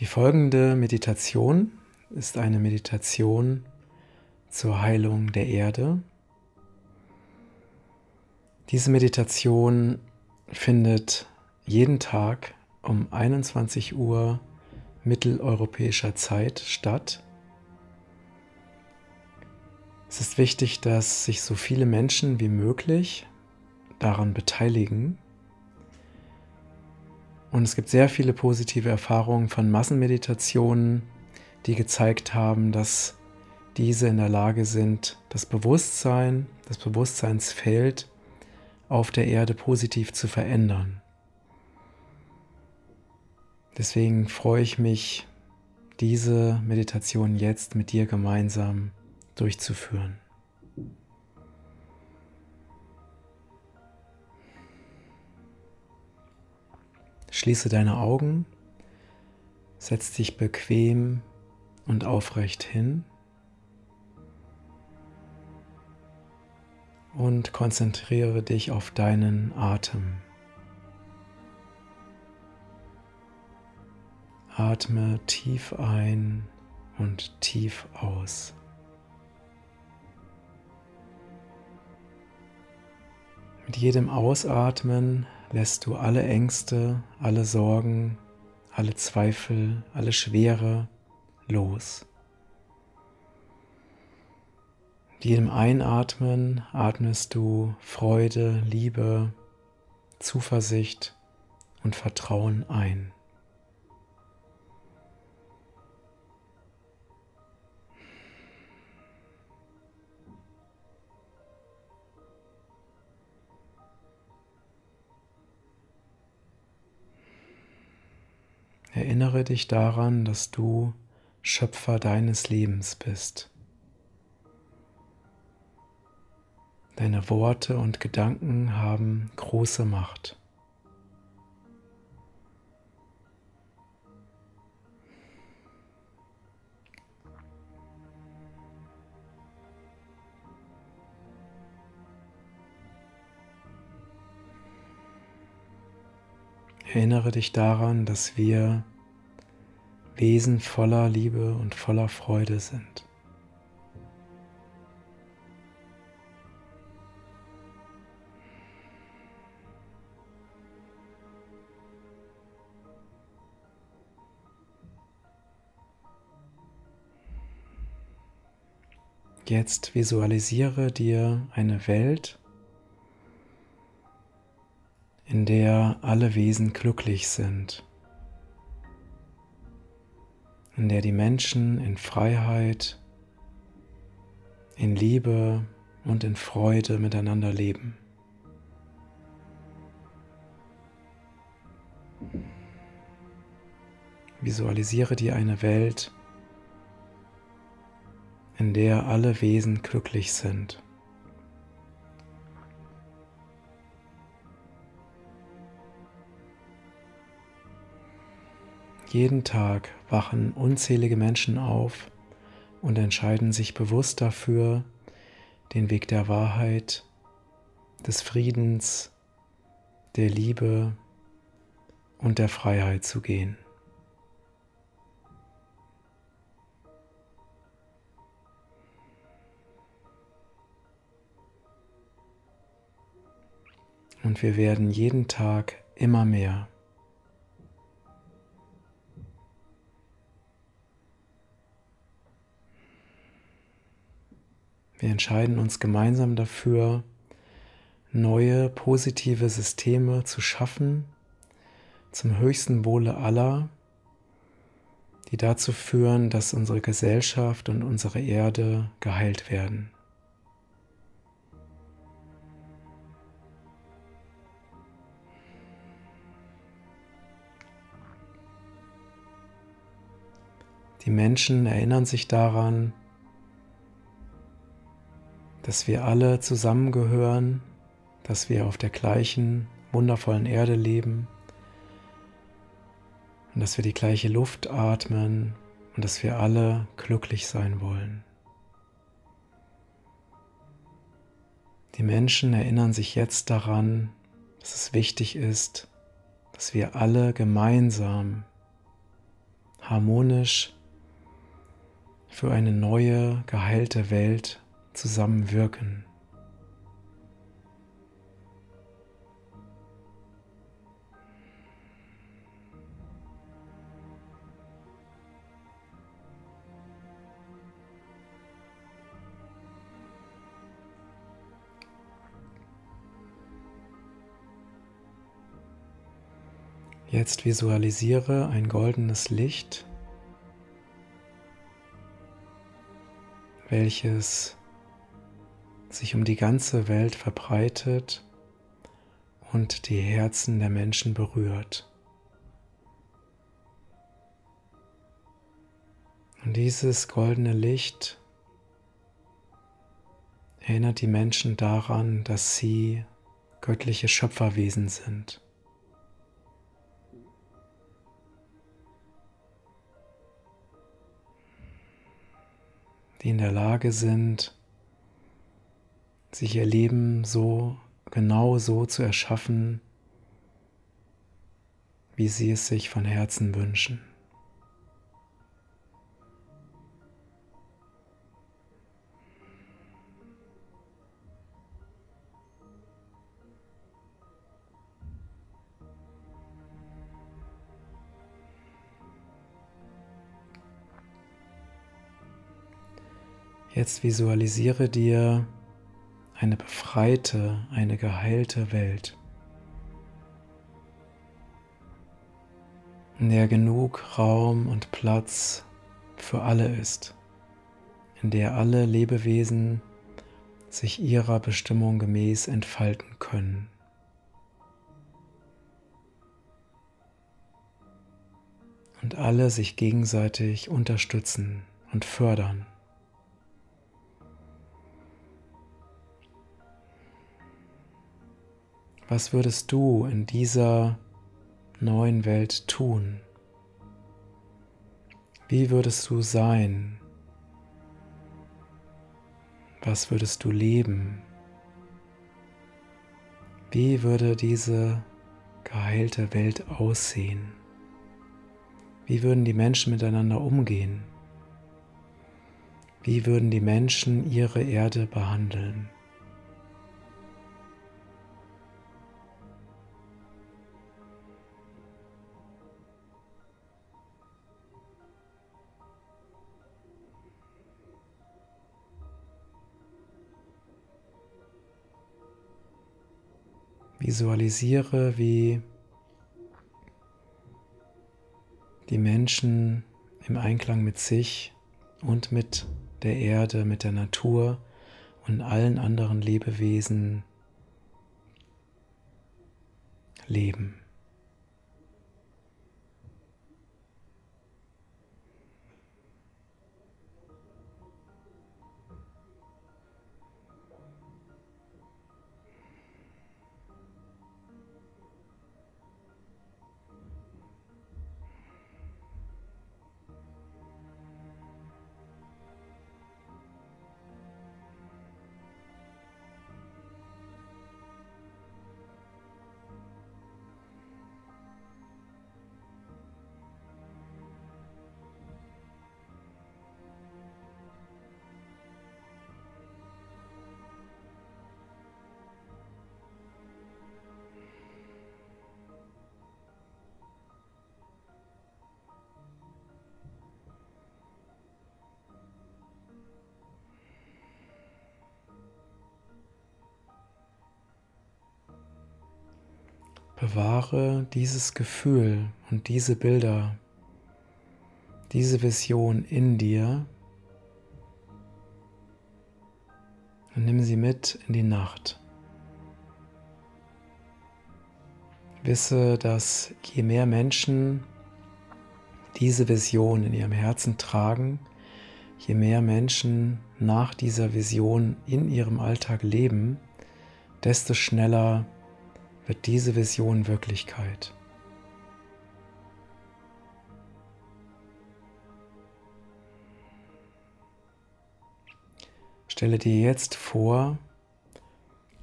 Die folgende Meditation ist eine Meditation zur Heilung der Erde. Diese Meditation findet jeden Tag um 21 Uhr mitteleuropäischer Zeit statt. Es ist wichtig, dass sich so viele Menschen wie möglich daran beteiligen. Und es gibt sehr viele positive Erfahrungen von Massenmeditationen, die gezeigt haben, dass diese in der Lage sind, das Bewusstsein, das Bewusstseinsfeld auf der Erde positiv zu verändern. Deswegen freue ich mich, diese Meditation jetzt mit dir gemeinsam durchzuführen. Schließe deine Augen, setz dich bequem und aufrecht hin und konzentriere dich auf deinen Atem. Atme tief ein und tief aus. Mit jedem Ausatmen lässt du alle Ängste, alle Sorgen, alle Zweifel, alle Schwere los. Mit jedem Einatmen atmest du Freude, Liebe, Zuversicht und Vertrauen ein. Erinnere dich daran, dass du Schöpfer deines Lebens bist. Deine Worte und Gedanken haben große Macht. Erinnere dich daran, dass wir Wesen voller Liebe und voller Freude sind. Jetzt visualisiere dir eine Welt, in der alle Wesen glücklich sind, in der die Menschen in Freiheit, in Liebe und in Freude miteinander leben. Visualisiere dir eine Welt, in der alle Wesen glücklich sind. Jeden Tag wachen unzählige Menschen auf und entscheiden sich bewusst dafür, den Weg der Wahrheit, des Friedens, der Liebe und der Freiheit zu gehen. Und wir werden jeden Tag immer mehr. Wir entscheiden uns gemeinsam dafür, neue positive Systeme zu schaffen, zum höchsten Wohle aller, die dazu führen, dass unsere Gesellschaft und unsere Erde geheilt werden. Die Menschen erinnern sich daran, dass wir alle zusammengehören, dass wir auf der gleichen wundervollen Erde leben und dass wir die gleiche Luft atmen und dass wir alle glücklich sein wollen. Die Menschen erinnern sich jetzt daran, dass es wichtig ist, dass wir alle gemeinsam harmonisch für eine neue, geheilte Welt zusammenwirken. Jetzt visualisiere ein goldenes Licht, welches sich um die ganze Welt verbreitet und die Herzen der Menschen berührt. Und dieses goldene Licht erinnert die Menschen daran, dass sie göttliche Schöpferwesen sind. die in der Lage sind, sich ihr Leben so genau so zu erschaffen, wie sie es sich von Herzen wünschen. Jetzt visualisiere dir eine befreite, eine geheilte Welt, in der genug Raum und Platz für alle ist, in der alle Lebewesen sich ihrer Bestimmung gemäß entfalten können. Und alle sich gegenseitig unterstützen und fördern. Was würdest du in dieser neuen Welt tun? Wie würdest du sein? Was würdest du leben? Wie würde diese geheilte Welt aussehen? Wie würden die Menschen miteinander umgehen? Wie würden die Menschen ihre Erde behandeln? Visualisiere, wie die Menschen im Einklang mit sich und mit der Erde, mit der Natur und allen anderen Lebewesen leben. Bewahre dieses Gefühl und diese Bilder, diese Vision in dir und nimm sie mit in die Nacht. Wisse, dass je mehr Menschen diese Vision in ihrem Herzen tragen, je mehr Menschen nach dieser Vision in ihrem Alltag leben, desto schneller wird diese Vision Wirklichkeit. Stelle dir jetzt vor,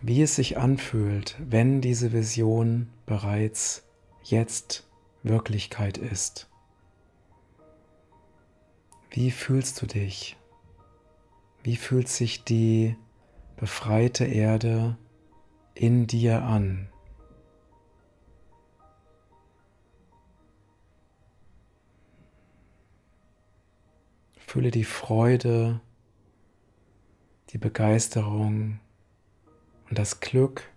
wie es sich anfühlt, wenn diese Vision bereits jetzt Wirklichkeit ist. Wie fühlst du dich? Wie fühlt sich die befreite Erde in dir an? Fühle die Freude, die Begeisterung und das Glück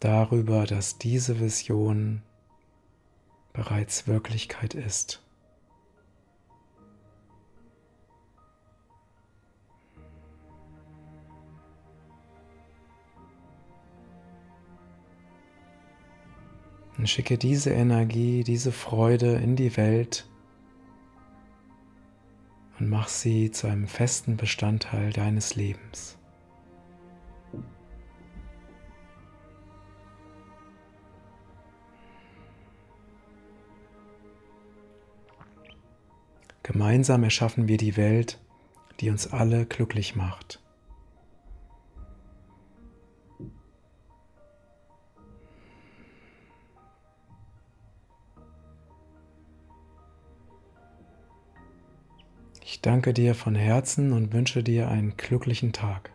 darüber, dass diese Vision bereits Wirklichkeit ist. Und schicke diese Energie, diese Freude in die Welt und mach sie zu einem festen Bestandteil deines Lebens. Gemeinsam erschaffen wir die Welt, die uns alle glücklich macht. Ich danke dir von Herzen und wünsche dir einen glücklichen Tag.